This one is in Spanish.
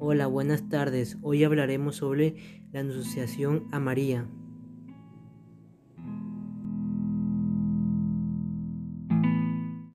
Hola, buenas tardes. Hoy hablaremos sobre la Anunciación a María.